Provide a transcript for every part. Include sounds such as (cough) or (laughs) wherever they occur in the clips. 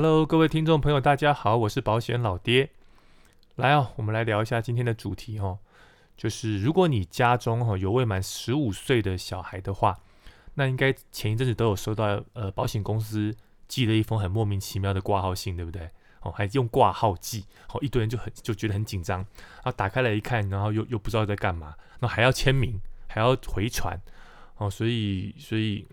Hello，各位听众朋友，大家好，我是保险老爹。来哦，我们来聊一下今天的主题哦，就是如果你家中哈有未满十五岁的小孩的话，那应该前一阵子都有收到呃保险公司寄了一封很莫名其妙的挂号信，对不对？哦，还用挂号寄，哦，一堆人就很就觉得很紧张，然后打开来一看，然后又又不知道在干嘛，然后还要签名，还要回传，哦，所以所以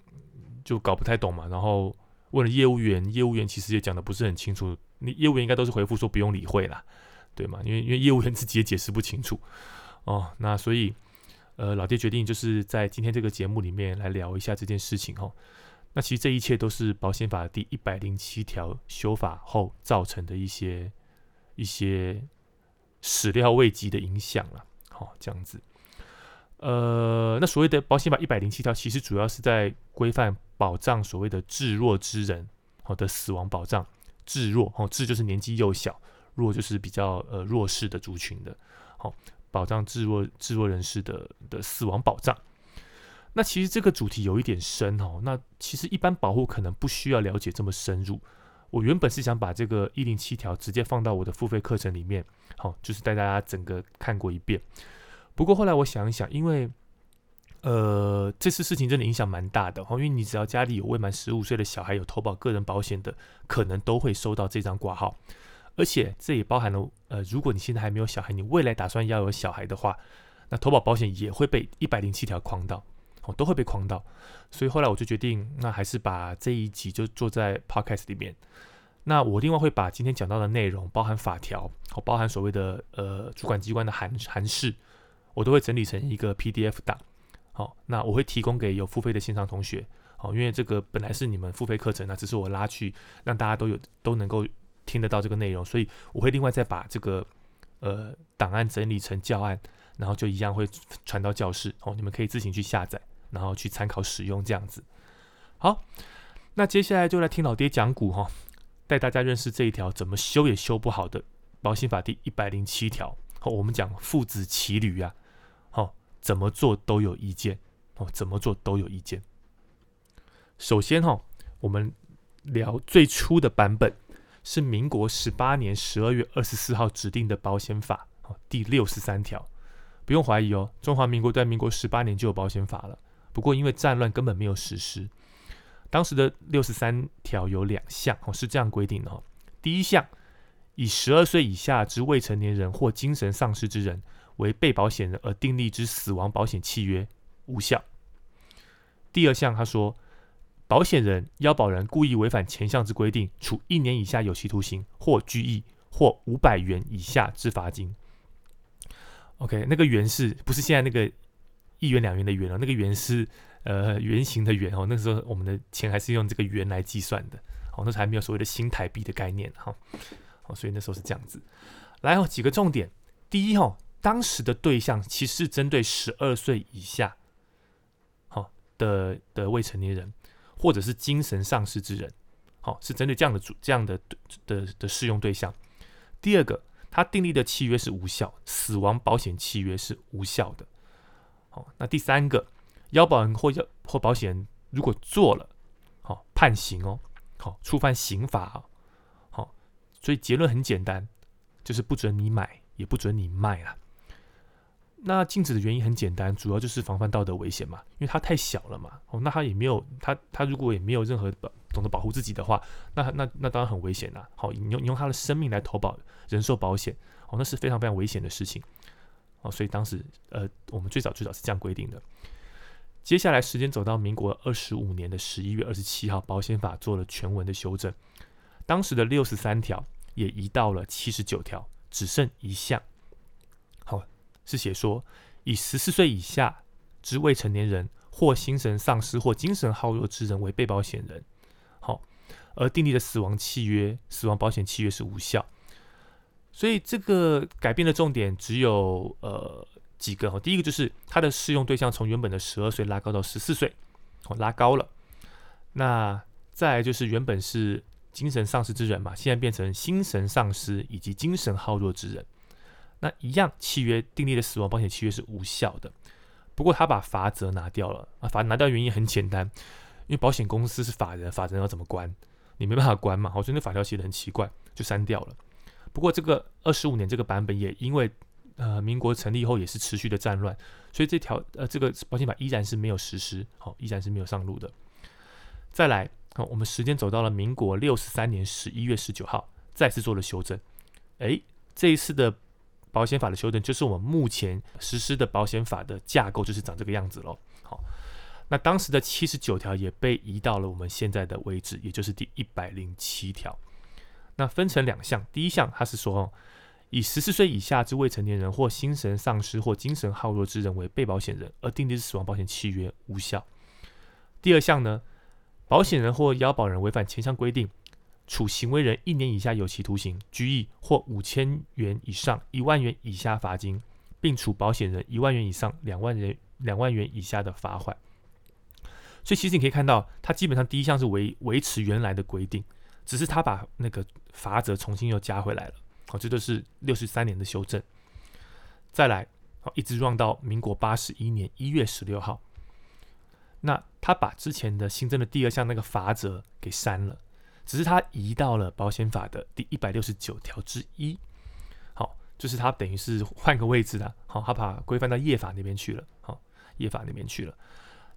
就搞不太懂嘛，然后。问了业务员，业务员其实也讲的不是很清楚。你业务员应该都是回复说不用理会啦，对吗？因为因为业务员自己也解释不清楚哦。那所以，呃，老爹决定就是在今天这个节目里面来聊一下这件事情哦。那其实这一切都是保险法第一百零七条修法后造成的一些一些始料未及的影响了。好，这样子。呃，那所谓的保险法一百零七条，其实主要是在规范。保障所谓的智弱之人好的死亡保障，智弱哦，智就是年纪幼小，弱就是比较呃弱势的族群的，好保障智弱智弱人士的的死亡保障。那其实这个主题有一点深哦，那其实一般保护可能不需要了解这么深入。我原本是想把这个一零七条直接放到我的付费课程里面，好就是带大家整个看过一遍。不过后来我想一想，因为呃，这次事情真的影响蛮大的哈，因为你只要家里有未满十五岁的小孩有投保个人保险的，可能都会收到这张挂号，而且这也包含了呃，如果你现在还没有小孩，你未来打算要有小孩的话，那投保保险也会被一百零七条框到，哦，都会被框到，所以后来我就决定，那还是把这一集就做在 podcast 里面。那我另外会把今天讲到的内容，包含法条，哦，包含所谓的呃主管机关的函函释，我都会整理成一个 PDF 档。好，那我会提供给有付费的线上同学，好，因为这个本来是你们付费课程，那只是我拉去让大家都有都能够听得到这个内容，所以我会另外再把这个呃档案整理成教案，然后就一样会传到教室，哦，你们可以自行去下载，然后去参考使用这样子。好，那接下来就来听老爹讲股哈，带大家认识这一条怎么修也修不好的保险法第一百零七条。好，我们讲父子骑驴啊。怎么做都有意见哦，怎么做都有意见。首先哈，我们聊最初的版本是民国十八年十二月二十四号指定的保险法哦，第六十三条。不用怀疑哦，中华民国在民国十八年就有保险法了。不过因为战乱根本没有实施。当时的六十三条有两项哦，是这样规定的哦。第一项，以十二岁以下之未成年人或精神丧失之人。为被保险人而订立之死亡保险契约无效。第二项，他说，保险人、腰保人故意违反前项之规定，处一年以下有期徒刑或拘役，或五百元以下之罚金。OK，那个元是不是现在那个一元两元的元哦？那个元是呃圆形的元哦。那时候我们的钱还是用这个元来计算的。哦，那时候还没有所谓的新台币的概念哈。哦，所以那时候是这样子。来哦，几个重点。第一哈。当时的对象其实是针对十二岁以下，好，的的未成年人，或者是精神丧失之人，好，是针对这样的主这样的的的适用对象。第二个，他订立的契约是无效，死亡保险契约是无效的。好，那第三个，腰保人或要或保险人如果做了，好判刑哦，好触犯刑法哦，好，所以结论很简单，就是不准你买，也不准你卖了。那禁止的原因很简单，主要就是防范道德危险嘛，因为它太小了嘛。哦，那他也没有他他如果也没有任何保懂得保护自己的话，那那那当然很危险啦。好，你用你用他的生命来投保人寿保险，哦，那是非常非常危险的事情。哦，所以当时呃，我们最早最早是这样规定的。接下来时间走到民国二十五年的十一月二十七号，保险法做了全文的修正，当时的六十三条也移到了七十九条，只剩一项。是写说，以十四岁以下之未成年人或精神丧失或精神好弱之人为被保险人，好，而订立的死亡契约、死亡保险契约是无效。所以这个改变的重点只有呃几个哈，第一个就是它的适用对象从原本的十二岁拉高到十四岁，哦，拉高了。那再就是原本是精神丧失之人嘛，现在变成心神丧失以及精神好弱之人。那一样，契约订立的死亡保险契约是无效的。不过他把罚则拿掉了啊，罚拿掉原因很简单，因为保险公司是法人，法人要怎么关？你没办法关嘛，好，所以那法条写的很奇怪，就删掉了。不过这个二十五年这个版本也因为呃民国成立后也是持续的战乱，所以这条呃这个保险法依然是没有实施，好，依然是没有上路的。再来，好，我们时间走到了民国六十三年十一月十九号，再次做了修正。诶，这一次的保险法的修正，就是我们目前实施的保险法的架构就是长这个样子喽。好。那当时的七十九条也被移到了我们现在的位置，也就是第一百零七条。那分成两项，第一项它是说，以十四岁以下之未成年人或心神丧失或精神耗弱之人为被保险人，而订立死亡保险契约无效。第二项呢，保险人或腰保人违反前项规定，处行为人一年以下有期徒刑、拘役或五千元以上一万元以下罚金，并处保险人一万元以上两万元两万元以下的罚款。所以其实你可以看到，它基本上第一项是维维持原来的规定，只是他把那个罚则重新又加回来了。好，这就是六十三年的修正。再来，好，一直 run 到民国八十一年一月十六号，那他把之前的新增的第二项那个罚则给删了，只是他移到了保险法的第一百六十九条之一。好，就是他等于是换个位置的，好，他把规范到业法那边去了，好，业法那边去了。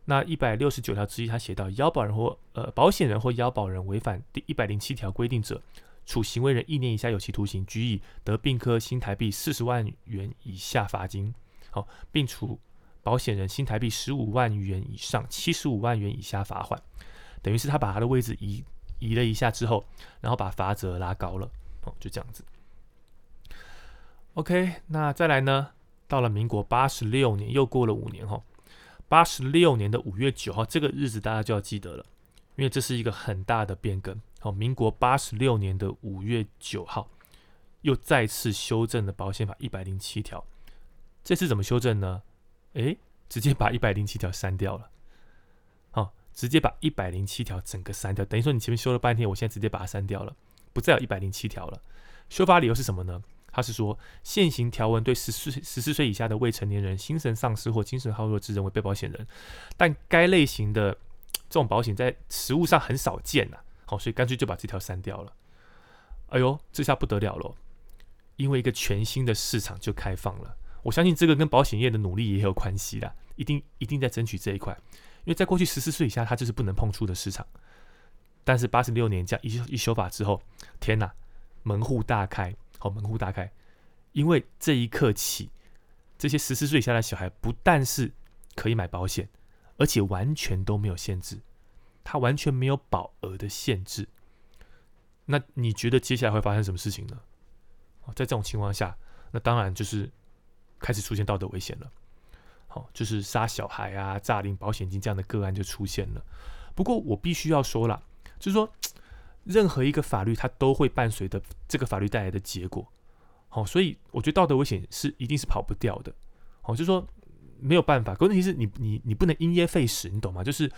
那一百六十九条之一，他写到，腰保人或呃保险人或腰保人违反第一百零七条规定者，处行为人一年以下有期徒刑、拘役，得并科新台币四十万元以下罚金。好，并处保险人新台币十五万元以上七十五万元以下罚款。等于是他把他的位置移移了一下之后，然后把罚则拉高了。哦，就这样子。OK，那再来呢？到了民国八十六年，又过了五年哈。八十六年的五月九号，这个日子大家就要记得了，因为这是一个很大的变更。好，民国八十六年的五月九号，又再次修正了保险法一百零七条。这次怎么修正呢？诶，直接把一百零七条删掉了。直接把一百零七条整个删掉，等于说你前面修了半天，我现在直接把它删掉了，不再有一百零七条了。修法理由是什么呢？他是说，现行条文对十四十四岁以下的未成年人、心神丧失或精神耗弱之人为被保险人，但该类型的这种保险在实物上很少见呐。好，所以干脆就把这条删掉了。哎呦，这下不得了了，因为一个全新的市场就开放了。我相信这个跟保险业的努力也有关系的，一定一定在争取这一块。因为在过去十四岁以下，它就是不能碰触的市场。但是八十六年这样一修一修法之后，天哪，门户大开。好，门户大开，因为这一刻起，这些十四岁以下的小孩不但是可以买保险，而且完全都没有限制，他完全没有保额的限制。那你觉得接下来会发生什么事情呢？在这种情况下，那当然就是开始出现道德危险了。好，就是杀小孩啊、诈领保险金这样的个案就出现了。不过我必须要说了，就是说。任何一个法律，它都会伴随着这个法律带来的结果，好，所以我觉得道德危险是一定是跑不掉的，好，就是说没有办法。可问题是你你你不能因噎废食，你懂吗？就是，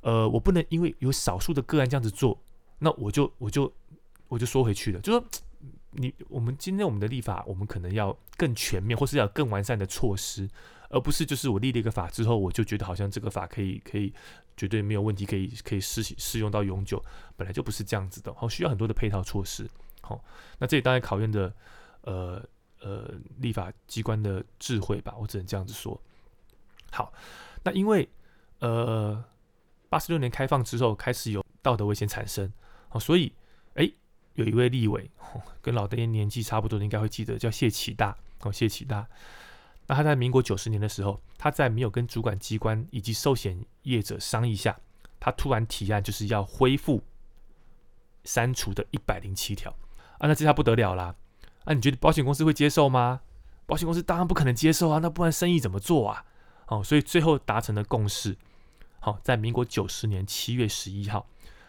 呃，我不能因为有少数的个案这样子做，那我就我就我就缩回去了。就说你我们今天我们的立法，我们可能要更全面，或是要更完善的措施。而不是就是我立了一个法之后，我就觉得好像这个法可以可以绝对没有问题，可以可以适适用到永久，本来就不是这样子的，好需要很多的配套措施，好，那这里当然考验的呃呃立法机关的智慧吧，我只能这样子说。好，那因为呃八十六年开放之后开始有道德危险产生，好，所以哎有一位立委跟老爹年纪差不多的，应该会记得叫谢启大，哦谢启大。那他在民国九十年的时候，他在没有跟主管机关以及寿险业者商议下，他突然提案就是要恢复删除的一百零七条啊，那这下不得了啦！啊，你觉得保险公司会接受吗？保险公司当然不可能接受啊，那不然生意怎么做啊？哦，所以最后达成了共识，好，在民国九十年七月十一号，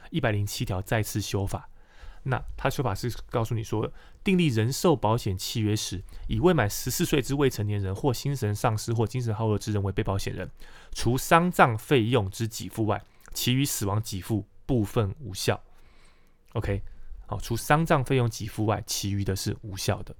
一百零七条再次修法。那他说法是告诉你说，订立人寿保险契约时，以未满十四岁之未成年人或心神丧失或精神耗弱之人为被保险人，除丧葬费用之给付外，其余死亡给付部分无效。OK，好，除丧葬费用给付外，其余的是无效的。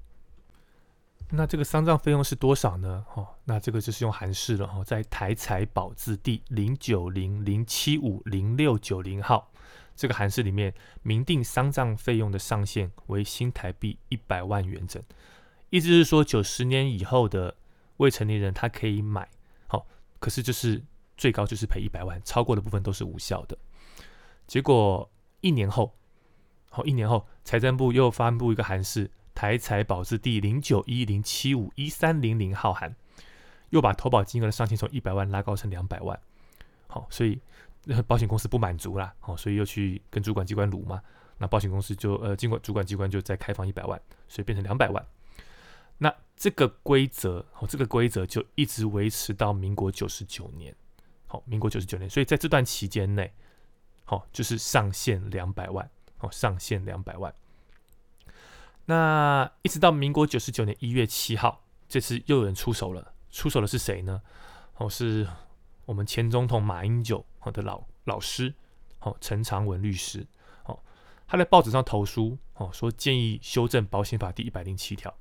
那这个丧葬费用是多少呢？哦，那这个就是用韩式了哈，在台财宝字第零九零零七五零六九零号这个函式里面，明定丧葬费用的上限为新台币一百万元整，意思是说九十年以后的未成年人他可以买，好，可是就是最高就是赔一百万，超过的部分都是无效的。结果一年后，好，一年后财政部又发布一个函释。台财保字第零九一零七五一三零零号函，又把投保金额的上限从一百万拉高成两百万。好，所以保险公司不满足啦，好，所以又去跟主管机关撸嘛。那保险公司就呃，经过主管机关就再开放一百万，所以变成两百万。那这个规则，好，这个规则就一直维持到民国九十九年。好，民国九十九年，所以在这段期间内，好，就是上限两百万，好，上限两百万。那一直到民国九十九年一月七号，这次又有人出手了。出手的是谁呢？哦，是我们前总统马英九的老老师，好，陈长文律师。好，他在报纸上投书，哦，说建议修正保险法第一百零七条。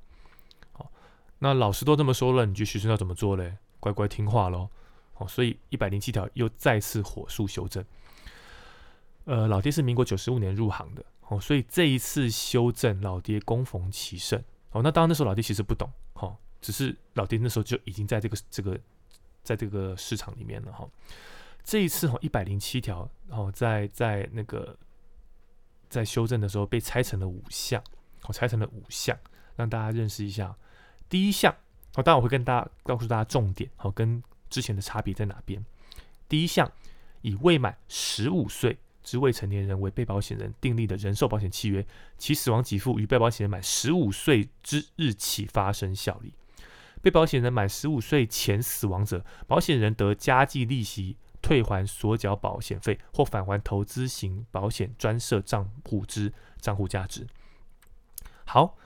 好，那老师都这么说了，你觉得学生要怎么做嘞？乖乖听话喽。哦，所以一百零七条又再次火速修正。呃，老爹是民国九十五年入行的。哦，所以这一次修正，老爹攻逢其胜。哦，那当然那时候老爹其实不懂，哈，只是老爹那时候就已经在这个这个在这个市场里面了，哈。这一次哈，一百零七条，然后在在那个在修正的时候被拆成了五项，我拆成了五项，让大家认识一下。第一项，哦，当然我会跟大家告诉大家重点，好，跟之前的差别在哪边。第一项，以未满十五岁。之未成年人为被保险人订立的人寿保险契约，其死亡给付于被保险人满十五岁之日起发生效力。被保险人满十五岁前死亡者，保险人得加计利息退还所缴保险费，或返还投资型保险专设账户之账户价值。好，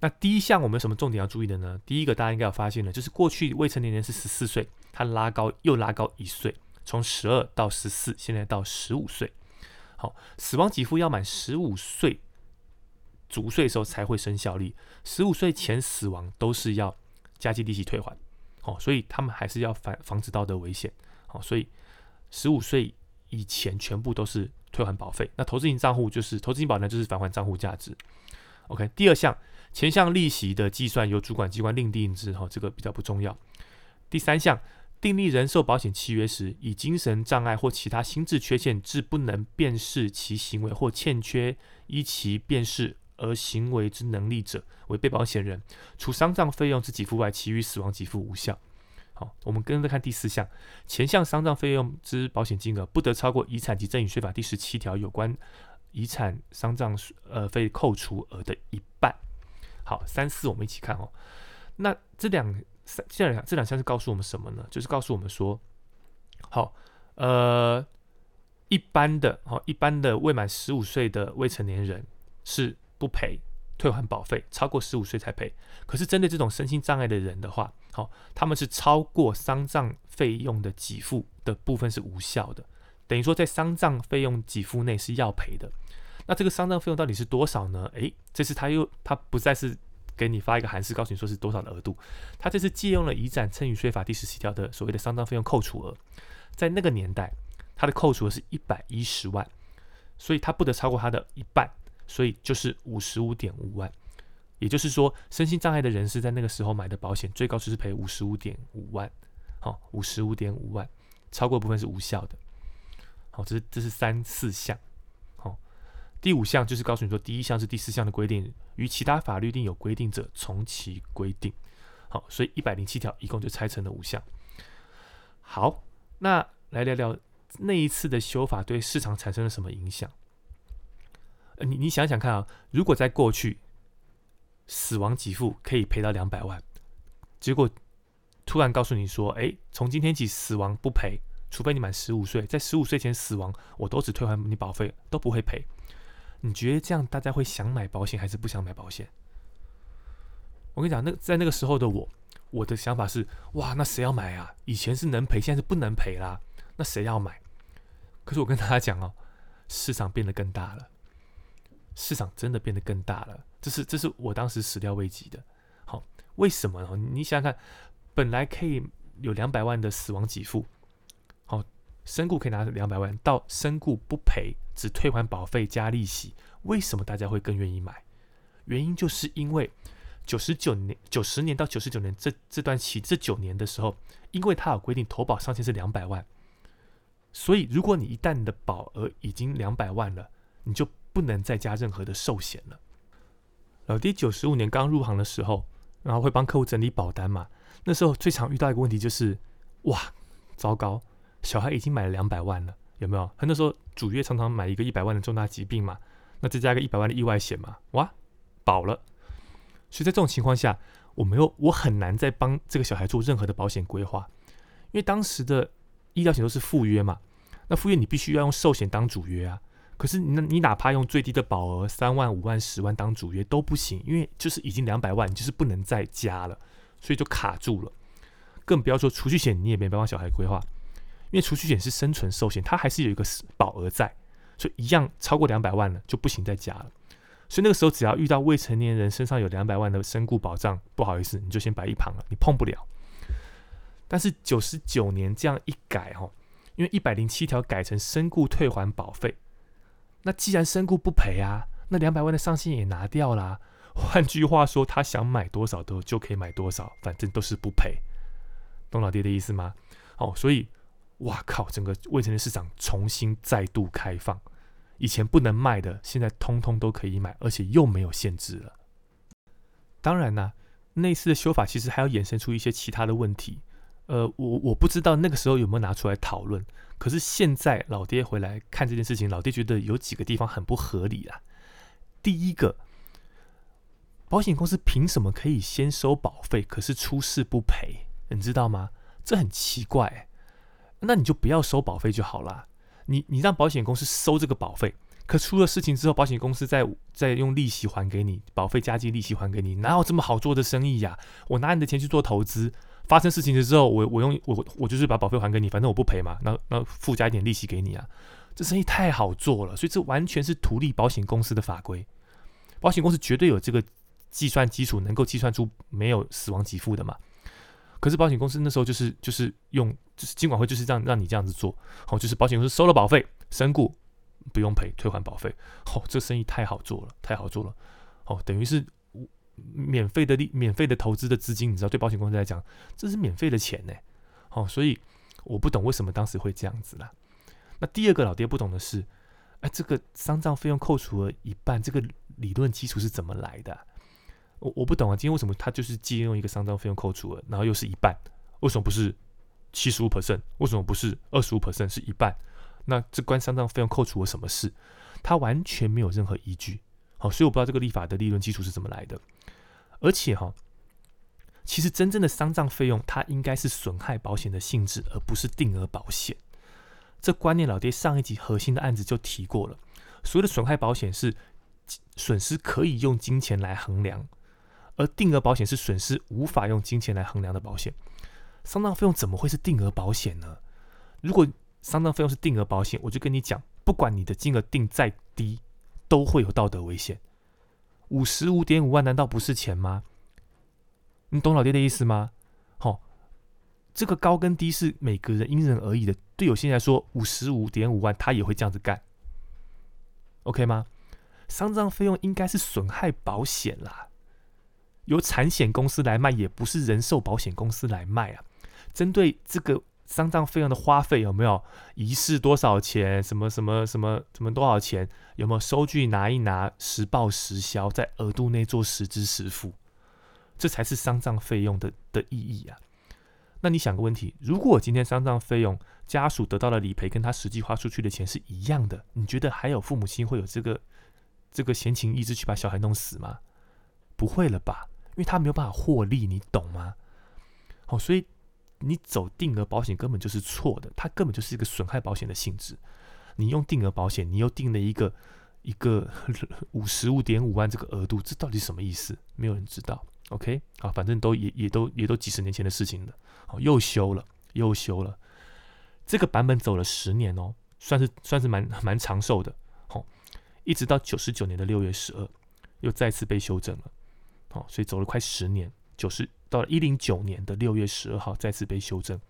那第一项我们有什么重点要注意的呢？第一个大家应该有发现了，就是过去未成年人是十四岁，他拉高又拉高一岁，从十二到十四，现在到十五岁。好，死亡给付要满十五岁足岁时候才会生效力，十五岁前死亡都是要加计利息退还。哦，所以他们还是要防防止道德危险。好，所以十五岁以前全部都是退还保费。那投资型账户就是投资型保单就是返还账户价值。OK，第二项前项利息的计算由主管机关另定之。哈，这个比较不重要。第三项。订立人寿保险契约时，以精神障碍或其他心智缺陷致不能辨识其行为或欠缺依其辨识而行为之能力者为被保险人，除丧葬费用之给付外，其余死亡给付无效。好，我们跟着看第四项，前项丧葬费用之保险金额不得超过遗产及赠与税法第十七条有关遗产丧葬呃费扣除额的一半。好，三四我们一起看哦。那这两三。这两这两项是告诉我们什么呢？就是告诉我们说，好，呃，一般的，好，一般的未满十五岁的未成年人是不赔退还保费，超过十五岁才赔。可是针对这种身心障碍的人的话，好，他们是超过丧葬费用的给付的部分是无效的，等于说在丧葬费用给付内是要赔的。那这个丧葬费用到底是多少呢？诶，这次他又他不再是。给你发一个函式，告诉你说是多少的额度。他这次借用了遗产赠与税法第十七条的所谓的丧葬费用扣除额，在那个年代，他的扣除额是一百一十万，所以他不得超过他的一半，所以就是五十五点五万。也就是说，身心障碍的人士在那个时候买的保险，最高就是赔五十五点五万。好，五十五点五万，超过部分是无效的。好，这是这是三四项。好第五项就是告诉你说，第一项是第四项的规定，与其他法律另有规定者，从其规定。好，所以一百零七条一共就拆成了五项。好，那来聊聊那一次的修法对市场产生了什么影响？呃，你你想想看啊，如果在过去死亡给付可以赔到两百万，结果突然告诉你说，哎，从今天起死亡不赔，除非你满十五岁，在十五岁前死亡，我都只退还你保费，都不会赔。你觉得这样大家会想买保险还是不想买保险？我跟你讲，那在那个时候的我，我的想法是：哇，那谁要买啊？以前是能赔，现在是不能赔啦。那谁要买？可是我跟大家讲哦，市场变得更大了，市场真的变得更大了。这是这是我当时始料未及的。好，为什么呢？你想想看，本来可以有两百万的死亡给付，好，身故可以拿两百万，到身故不赔，只退还保费加利息，为什么大家会更愿意买？原因就是因为九十九年、九十年到九十九年这这段期这九年的时候，因为它有规定投保上限是两百万，所以如果你一旦你的保额已经两百万了，你就不能再加任何的寿险了。老爹九十五年刚入行的时候，然后会帮客户整理保单嘛。那时候最常遇到一个问题就是，哇，糟糕，小孩已经买了两百万了，有没有？他那时候主约常常买一个一百万的重大疾病嘛，那再加个一百万的意外险嘛，哇，保了。所以在这种情况下，我没有，我很难再帮这个小孩做任何的保险规划，因为当时的医疗险都是附约嘛，那附约你必须要用寿险当主约啊。可是你你哪怕用最低的保额三万五万十万当主约都不行，因为就是已经两百万，你就是不能再加了，所以就卡住了。更不要说储蓄险，你也没办法小孩规划，因为储蓄险是生存寿险，它还是有一个保额在，所以一样超过两百万了就不行再加了。所以那个时候只要遇到未成年人身上有两百万的身故保障，不好意思，你就先摆一旁了，你碰不了。但是九十九年这样一改哈，因为一百零七条改成身故退还保费。那既然身故不赔啊，那两百万的上限也拿掉啦。(laughs) 换句话说，他想买多少都就可以买多少，反正都是不赔。懂老爹的意思吗？哦，所以，哇靠，整个未成年市场重新再度开放，以前不能卖的，现在通通都可以买，而且又没有限制了。当然呢，那次的修法其实还要衍生出一些其他的问题。呃，我我不知道那个时候有没有拿出来讨论。可是现在老爹回来看这件事情，老爹觉得有几个地方很不合理啊。第一个，保险公司凭什么可以先收保费，可是出事不赔？你知道吗？这很奇怪。那你就不要收保费就好了。你你让保险公司收这个保费，可出了事情之后，保险公司再再用利息还给你，保费加计利息还给你，哪有这么好做的生意呀？我拿你的钱去做投资。发生事情的时候，我我用我我就是把保费还给你，反正我不赔嘛，那那附加一点利息给你啊，这生意太好做了，所以这完全是图利保险公司的法规，保险公司绝对有这个计算基础，能够计算出没有死亡给付的嘛。可是保险公司那时候就是就是用就是监管会就是这样让你这样子做，好，就是保险公司收了保费，身故不用赔，退还保费，好，这生意太好做了，太好做了，好，等于是。免费的利，免费的投资的资金，你知道，对保险公司来讲，这是免费的钱呢。好，所以我不懂为什么当时会这样子啦。那第二个老爹不懂的是，哎，这个丧葬费用扣除了一半，这个理论基础是怎么来的？我我不懂啊。今天为什么他就是借用一个丧葬费用扣除了，然后又是一半？为什么不是七十五 percent？为什么不是二十五 percent？是一半？那这关丧葬费用扣除了什么事？他完全没有任何依据。好，所以我不知道这个立法的利润基础是怎么来的。而且哈，其实真正的丧葬费用，它应该是损害保险的性质，而不是定额保险。这观念，老爹上一集核心的案子就提过了。所谓的损害保险是损失可以用金钱来衡量，而定额保险是损失无法用金钱来衡量的保险。丧葬费用怎么会是定额保险呢？如果丧葬费用是定额保险，我就跟你讲，不管你的金额定再低，都会有道德危险。五十五点五万难道不是钱吗？你懂老爹的意思吗？好，这个高跟低是每个人因人而异的。对有些人来说，五十五点五万他也会这样子干，OK 吗？丧葬费用应该是损害保险啦，由产险公司来卖，也不是人寿保险公司来卖啊。针对这个。丧葬费用的花费有没有仪式多少钱？什么什么什么什么多少钱？有没有收据拿一拿，实报实销，在额度内做实支实付？这才是丧葬费用的的意义啊！那你想个问题：如果今天丧葬费用家属得到了理赔，跟他实际花出去的钱是一样的，你觉得还有父母亲会有这个这个闲情逸致去把小孩弄死吗？不会了吧？因为他没有办法获利，你懂吗？好，所以。你走定额保险根本就是错的，它根本就是一个损害保险的性质。你用定额保险，你又定了一个一个 (laughs) 五十五点五万这个额度，这到底什么意思？没有人知道。OK，好，反正都也也都也都几十年前的事情了。好，又修了，又修了。这个版本走了十年哦，算是算是蛮蛮长寿的。好，一直到九十九年的六月十二，又再次被修正了。好，所以走了快十年，九十到了一零九年的六月十二号再次被修正。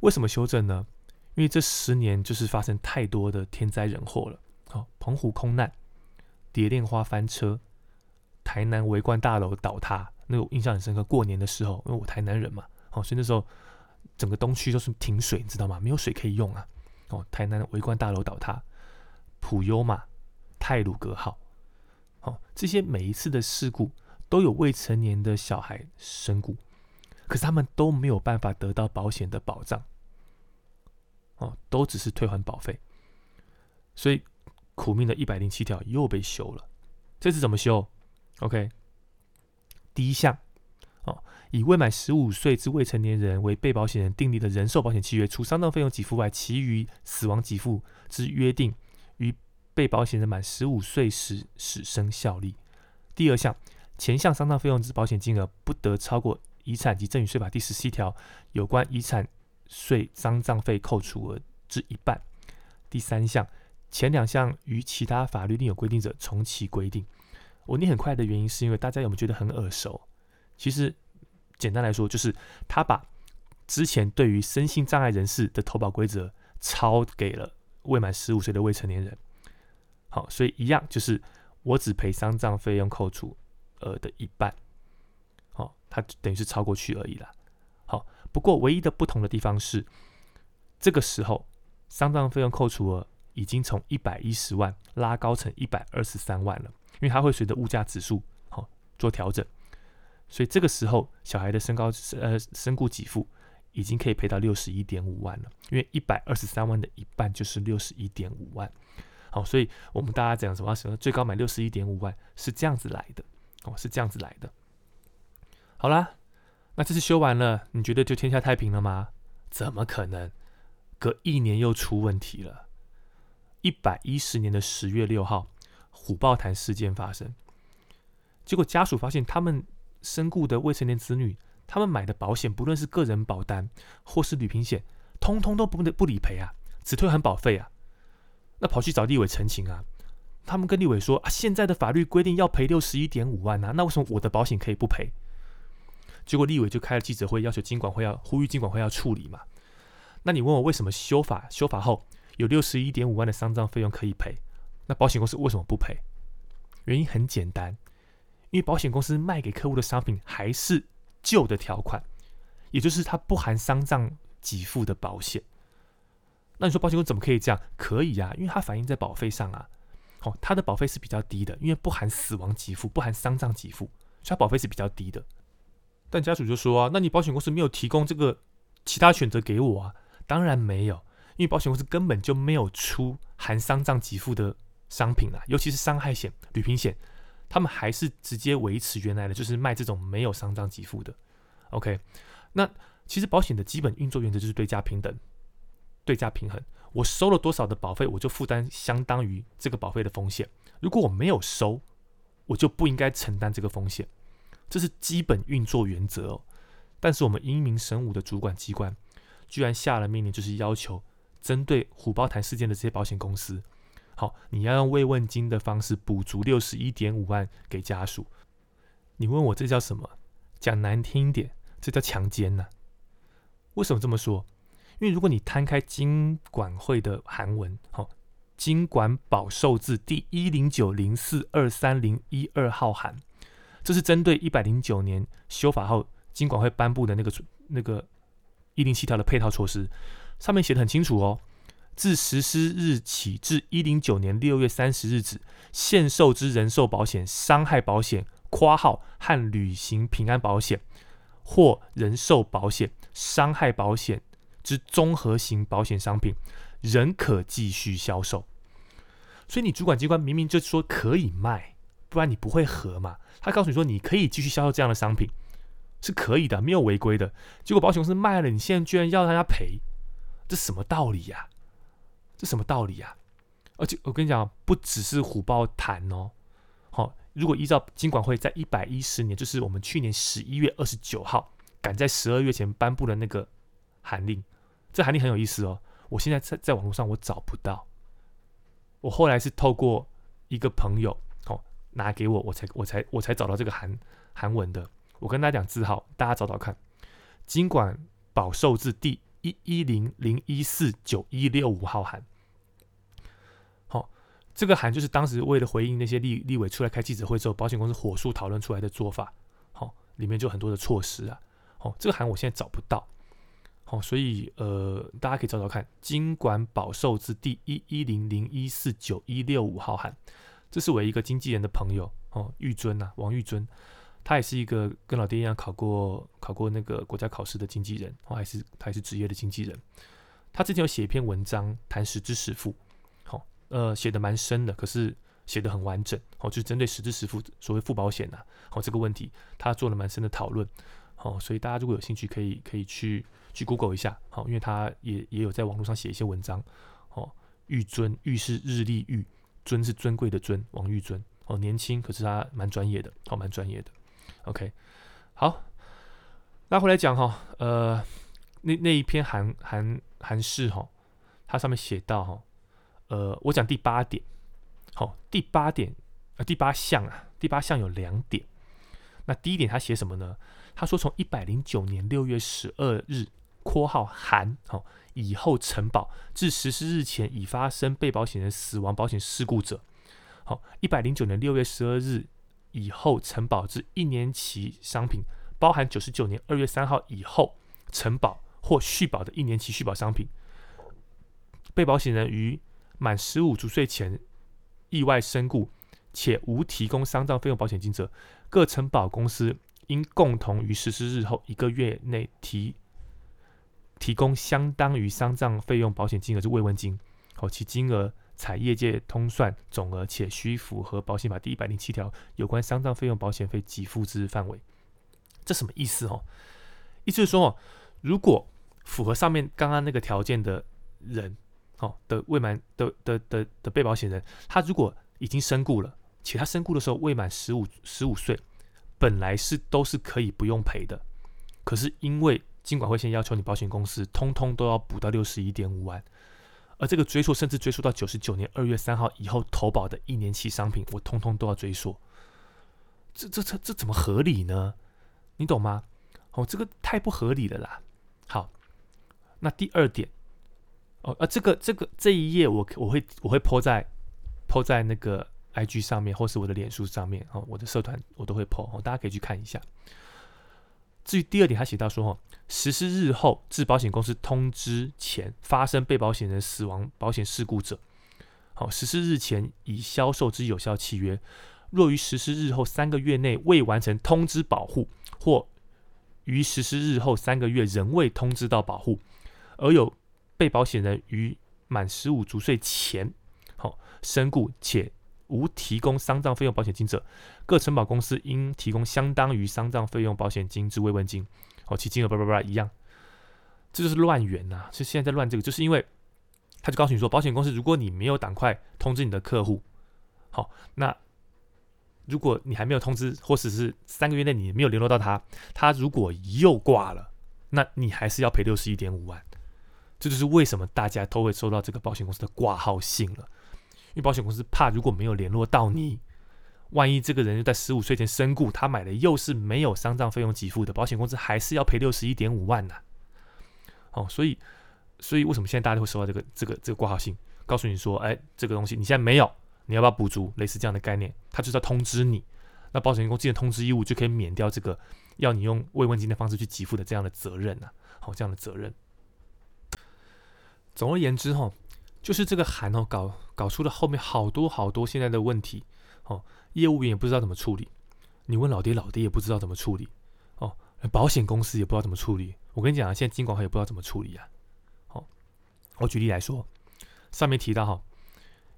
为什么修正呢？因为这十年就是发生太多的天灾人祸了。好，澎湖空难、蝶恋花翻车、台南围观大楼倒塌，那个印象很深刻。过年的时候，因为我台南人嘛，好，所以那时候整个东区都是停水，你知道吗？没有水可以用啊。哦，台南围观大楼倒塌，普悠玛、泰鲁格号，好，这些每一次的事故都有未成年的小孩身故，可是他们都没有办法得到保险的保障。哦，都只是退还保费，所以苦命的一百零七条又被修了。这次怎么修？OK，第一项，哦，以未满十五岁之未成年人为被保险人订立的人寿保险契约，除丧葬费用给付外，其余死亡给付之约定，于被保险人满十五岁时始生效力。第二项，前项丧葬费用之保险金额不得超过遗产及赠与税法第十七条有关遗产。税丧葬费扣除额之一半。第三项，前两项与其他法律另有规定者，从其规定。我念很快的原因，是因为大家有没有觉得很耳熟？其实简单来说，就是他把之前对于身心障碍人士的投保规则抄给了未满十五岁的未成年人。好，所以一样，就是我只赔丧葬费用扣除额的一半。好，他等于是超过去而已啦。好不过，唯一的不同的地方是，这个时候丧葬费用扣除额已经从一百一十万拉高成一百二十三万了，因为它会随着物价指数好做调整，所以这个时候小孩的身高呃身故给付已经可以赔到六十一点五万了，因为一百二十三万的一半就是六十一点五万，好，所以我们大家讲什么什么最高买六十一点五万是这样子来的哦，是这样子来的，好啦。那这次修完了，你觉得就天下太平了吗？怎么可能？隔一年又出问题了。一百一十年的十月六号，虎豹潭事件发生，结果家属发现他们身故的未成年子女，他们买的保险，不论是个人保单或是旅平险，通通都不不理赔啊，只退还保费啊。那跑去找地委澄清啊，他们跟立委说啊，现在的法律规定要赔六十一点五万啊，那为什么我的保险可以不赔？结果立委就开了记者会，要求金管会要呼吁金管会要处理嘛。那你问我为什么修法修法后有六十一点五万的丧葬费用可以赔？那保险公司为什么不赔？原因很简单，因为保险公司卖给客户的商品还是旧的条款，也就是它不含丧葬给付的保险。那你说保险公司怎么可以这样？可以呀，因为它反映在保费上啊。哦，它的保费是比较低的，因为不含死亡给付，不含丧葬给付，所以它保费是比较低的。但家属就说啊，那你保险公司没有提供这个其他选择给我啊？当然没有，因为保险公司根本就没有出含丧葬给付的商品啊，尤其是伤害险、旅平险，他们还是直接维持原来的，就是卖这种没有丧葬给付的。OK，那其实保险的基本运作原则就是对价平等、对价平衡。我收了多少的保费，我就负担相当于这个保费的风险。如果我没有收，我就不应该承担这个风险。这是基本运作原则哦，但是我们英明神武的主管机关居然下了命令，就是要求针对虎豹潭事件的这些保险公司，好，你要用慰问金的方式补足六十一点五万给家属。你问我这叫什么？讲难听一点，这叫强奸呐！为什么这么说？因为如果你摊开金管会的函文，好，金管保寿字第一零九零四二三零一二号函。这是针对一百零九年修法后，金管会颁布的那个那个一零七条的配套措施，上面写的很清楚哦。自实施日起至一零九年六月三十日止，限售之人寿保险、伤害保险（括号和旅行平安保险）或人寿保险、伤害保险之综合型保险商品，仍可继续销售。所以你主管机关明明就说可以卖。不然你不会合嘛？他告诉你说你可以继续销售这样的商品，是可以的，没有违规的。结果保险公司卖了，你现在居然要大家赔，这什么道理呀？这什么道理呀？而且我跟你讲，不只是虎豹谈哦。好，如果依照金管会在一百一十年，就是我们去年十一月二十九号赶在十二月前颁布的那个函令，这函令很有意思哦。我现在在在网络上我找不到，我后来是透过一个朋友哦。拿给我，我才我才我才找到这个韩韩文的。我跟大家讲字号，大家找找看。尽管保寿字第一一零零一四九一六五号函，好，这个函就是当时为了回应那些立立委出来开记者会之后，保险公司火速讨论出来的做法。好，里面就很多的措施啊。好，这个函我现在找不到。好，所以呃，大家可以找找看。金管保寿字第一一零零一四九一六五号函，这是我一个经纪人的朋友哦，玉尊呐，王玉尊。他也是一个跟老爹一样考过考过那个国家考试的经纪人，哦，还是他也是职业的经纪人。他之前有写一篇文章谈实支实付，好，呃，写的蛮深的，可是写的很完整，哦，就是针对实支实付所谓付保险呐，哦，这个问题他做了蛮深的讨论，好，所以大家如果有兴趣，可以可以去去 Google 一下，好，因为他也也有在网络上写一些文章，哦，玉尊玉是日历玉，尊是尊贵的尊，王玉尊，哦，年轻，可是他蛮专业的，哦，蛮专业的。OK，好，拉回来讲哈，呃，那那一篇韩韩韩式哈，它上面写到哈，呃，我讲第八点，好，第八点呃第八项啊，第八项有两点，那第一点他写什么呢？他说从一百零九年六月十二日（括号含）好以后承保至实施日前已发生被保险人死亡保险事故者，好，一百零九年六月十二日。以后承保至一年期商品，包含九十九年二月三号以后承保或续保的一年期续保商品，被保险人于满十五周岁前意外身故且无提供丧葬费用保险金者，各承保公司应共同于实施日后一个月内提提供相当于丧葬费用保险金额之慰问金，好，其金额。采业界通算总额，且需符合保险法第一百零七条有关丧葬费用保险费给付之范围。这什么意思？哦？意思是说，如果符合上面刚刚那个条件的人，哦的未满的的的的被保险人，他如果已经身故了，且他身故的时候未满十五十五岁，本来是都是可以不用赔的。可是因为尽管会先要求你保险公司通通都要补到六十一点五万。而这个追溯甚至追溯到九十九年二月三号以后投保的一年期商品，我通通都要追溯。这这这这怎么合理呢？你懂吗？哦，这个太不合理了啦。好，那第二点，哦，啊，这个这个这一页我我会我会泼在泼在那个 IG 上面，或是我的脸书上面，哦，我的社团我都会泼，哦，大家可以去看一下。至于第二点，他写到说，哦，实施日后至保险公司通知前发生被保险人死亡保险事故者，好，实施日前已销售之有效契约，若于实施日后三个月内未完成通知保护，或于实施日后三个月仍未通知到保护，而有被保险人于满十五足岁前，好身故且。无提供丧葬费用保险金者，各承保公司应提供相当于丧葬费用保险金之慰问金。哦，其金额叭叭叭一样，这就是乱源呐！是现在在乱这个，就是因为他就告诉你说，保险公司如果你没有赶快通知你的客户，好，那如果你还没有通知，或者是三个月内你没有联络到他，他如果又挂了，那你还是要赔六十一点五万。这就是为什么大家都会收到这个保险公司的挂号信了。因为保险公司怕如果没有联络到你，万一这个人又在十五岁前身故，他买的又是没有丧葬费用给付的，保险公司还是要赔六十一点五万呢。哦，所以，所以为什么现在大家都会收到这个这个这个挂号信，告诉你说，哎，这个东西你现在没有，你要不要补足？类似这样的概念，他就是要通知你，那保险公司的通知义务就可以免掉这个要你用慰问金的方式去给付的这样的责任呐。好，这样的责任。总而言之，哈。就是这个函哦，搞搞出了后面好多好多现在的问题哦，业务员也不知道怎么处理，你问老爹，老爹也不知道怎么处理哦，保险公司也不知道怎么处理。我跟你讲啊，现在金管会也不知道怎么处理啊。好，我举例来说，上面提到哈，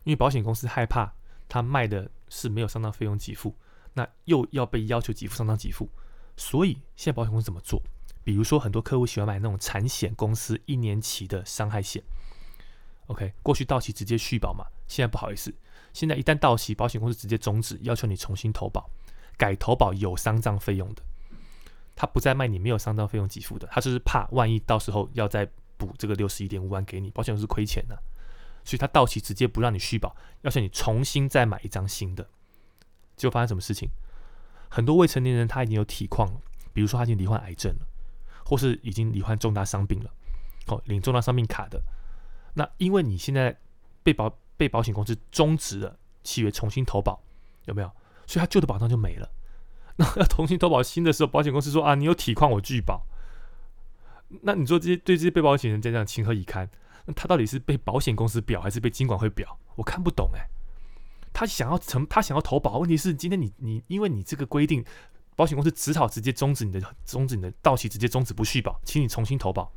因为保险公司害怕他卖的是没有上当费用给付，那又要被要求给付上当给付，所以现在保险公司怎么做？比如说很多客户喜欢买那种产险公司一年期的伤害险。OK，过去到期直接续保嘛，现在不好意思，现在一旦到期，保险公司直接终止，要求你重新投保，改投保有丧葬费用的，他不再卖你没有丧葬费用给付的，他就是怕万一到时候要再补这个六十一点五万给你，保险公司亏钱的，所以他到期直接不让你续保，要求你重新再买一张新的，结果发生什么事情？很多未成年人他已经有体况了，比如说他已经罹患癌症了，或是已经罹患重大伤病了，哦，领重大伤病卡的。那因为你现在被保被保险公司终止了契约，重新投保，有没有？所以他旧的保障就没了。(laughs) 那要重新投保新的时候，保险公司说啊，你有体况我拒保。那你说这些对这些被保险人这样情何以堪？那他到底是被保险公司表还是被金管会表？我看不懂哎。他想要成，他想要投保，问题是今天你你因为你这个规定，保险公司只好直接终止你的终止你的到期，直接终止不续保，请你重新投保。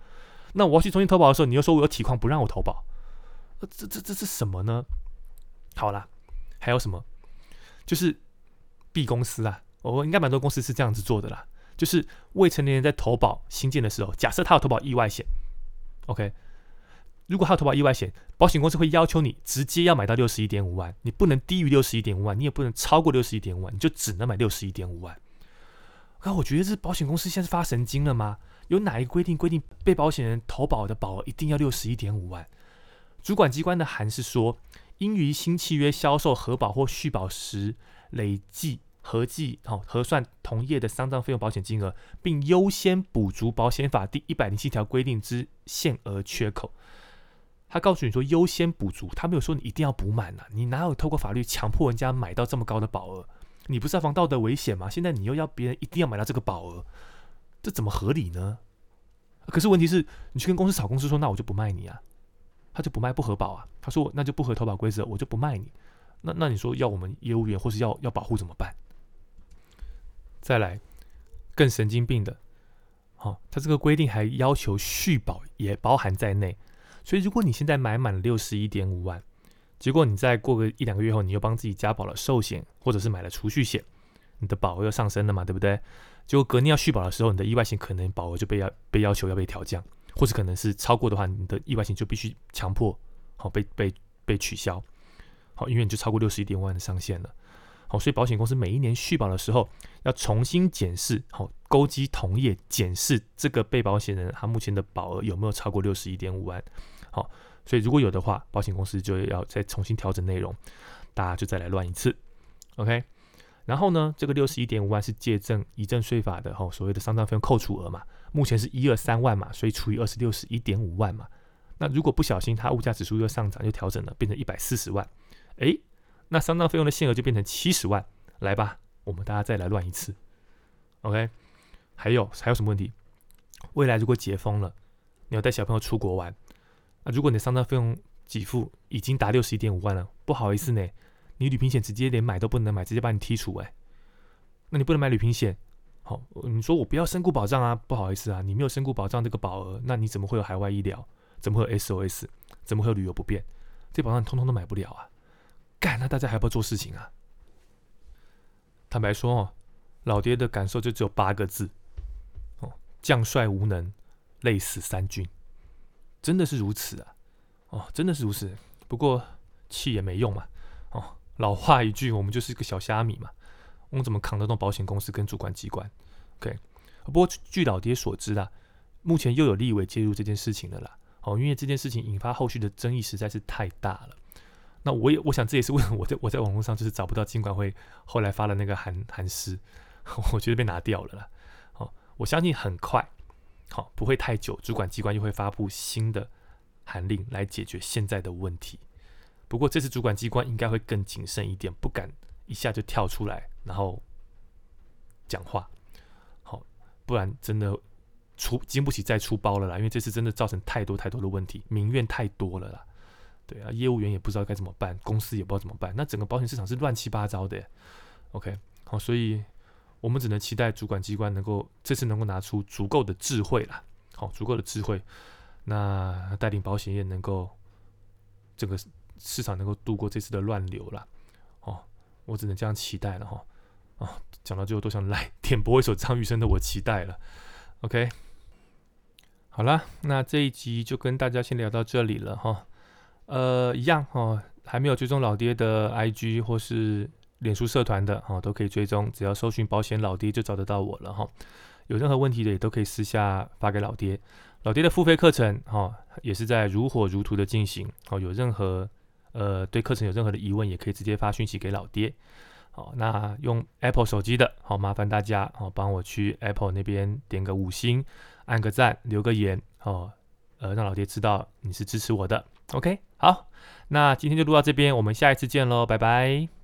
那我要去重新投保的时候，你又说我有体况不让我投保，呃这这这是什么呢？好啦，还有什么？就是 B 公司啊，我应该蛮多公司是这样子做的啦。就是未成年人在投保新建的时候，假设他有投保意外险，OK，如果他有投保意外险，保险公司会要求你直接要买到六十一点五万，你不能低于六十一点五万，你也不能超过六十一点五万，你就只能买六十一点五万。那我觉得这保险公司现在是发神经了吗？有哪一规定规定被保险人投保的保额一定要六十一点五万？主管机关的函是说，应于新契约销售核保或续保时累计。合计好核算同业的丧葬费用保险金额，并优先补足保险法第一百零七条规定之限额缺口。他告诉你说优先补足，他没有说你一定要补满呐。你哪有透过法律强迫人家买到这么高的保额？你不是要防道德危险吗？现在你又要别人一定要买到这个保额，这怎么合理呢？可是问题是你去跟公司吵，公司说那我就不卖你啊，他就不卖不核保啊。他说那就不合投保规则，我就不卖你。那那你说要我们业务员或是要要保护怎么办？再来，更神经病的，好，他这个规定还要求续保也包含在内，所以如果你现在买满了六十一点五万，结果你再过个一两个月后，你又帮自己加保了寿险，或者是买了储蓄险，你的保额又上升了嘛，对不对？结果隔年要续保的时候，你的意外险可能保额就被要被要求要被调降，或者可能是超过的话，你的意外险就必须强迫好被被被取消，好，因为你就超过六十一点五万的上限了。好，所以保险公司每一年续保的时候，要重新检视，好，勾稽同业检视这个被保险人他目前的保额有没有超过六十一点五万。好，所以如果有的话，保险公司就要再重新调整内容，大家就再来乱一次。OK，然后呢，这个六十一点五万是借证遗赠税法的吼，所谓的丧葬费用扣除额嘛，目前是一二三万嘛，所以除以二十六十一点五万嘛。那如果不小心它物价指数又上涨又调整了，变成一百四十万，哎。那丧葬费用的限额就变成七十万，来吧，我们大家再来乱一次，OK？还有还有什么问题？未来如果解封了，你要带小朋友出国玩，那如果你的丧葬费用给付已经达六十一点五万了，不好意思呢，你旅行险直接连买都不能买，直接把你剔除哎，那你不能买旅行险，好，你说我不要身故保障啊，不好意思啊，你没有身故保障这个保额，那你怎么会有海外医疗？怎么会有 SOS？怎么会有旅游不便？这保障通通都买不了啊！干，那大家还不要做事情啊？坦白说哦，老爹的感受就只有八个字：哦，将帅无能，累死三军。真的是如此啊！哦，真的是如此。不过气也没用嘛。老话一句，我们就是一个小虾米嘛。我们怎么扛得动保险公司跟主管机关？OK。不过据老爹所知啊，目前又有立委介入这件事情了啦。哦，因为这件事情引发后续的争议实在是太大了。那我也我想这也是为什么我在我在网络上就是找不到金管会后来发的那个函函诗，(laughs) 我觉得被拿掉了啦。哦，我相信很快，好不会太久，主管机关又会发布新的函令来解决现在的问题。不过这次主管机关应该会更谨慎一点，不敢一下就跳出来然后讲话，好，不然真的出经不起再出包了啦。因为这次真的造成太多太多的问题，民怨太多了啦。对啊，业务员也不知道该怎么办，公司也不知道怎么办，那整个保险市场是乱七八糟的。OK，好，所以我们只能期待主管机关能够这次能够拿出足够的智慧啦，好，足够的智慧，那带领保险业能够这个市场能够度过这次的乱流了。哦，我只能这样期待了哈。啊，讲到最后都想来 (laughs) 点播一首张雨生的《我期待了》。OK，好了，那这一集就跟大家先聊到这里了哈。呃，一样哦，还没有追踪老爹的 IG 或是脸书社团的哈，都可以追踪，只要搜寻保险老爹就找得到我了哈。有任何问题的也都可以私下发给老爹。老爹的付费课程哈，也是在如火如荼的进行。哦，有任何呃对课程有任何的疑问，也可以直接发讯息给老爹。好，那用 Apple 手机的，好，麻烦大家好，帮我去 Apple 那边点个五星，按个赞，留个言，哦，呃，让老爹知道你是支持我的。OK，好，那今天就录到这边，我们下一次见喽，拜拜。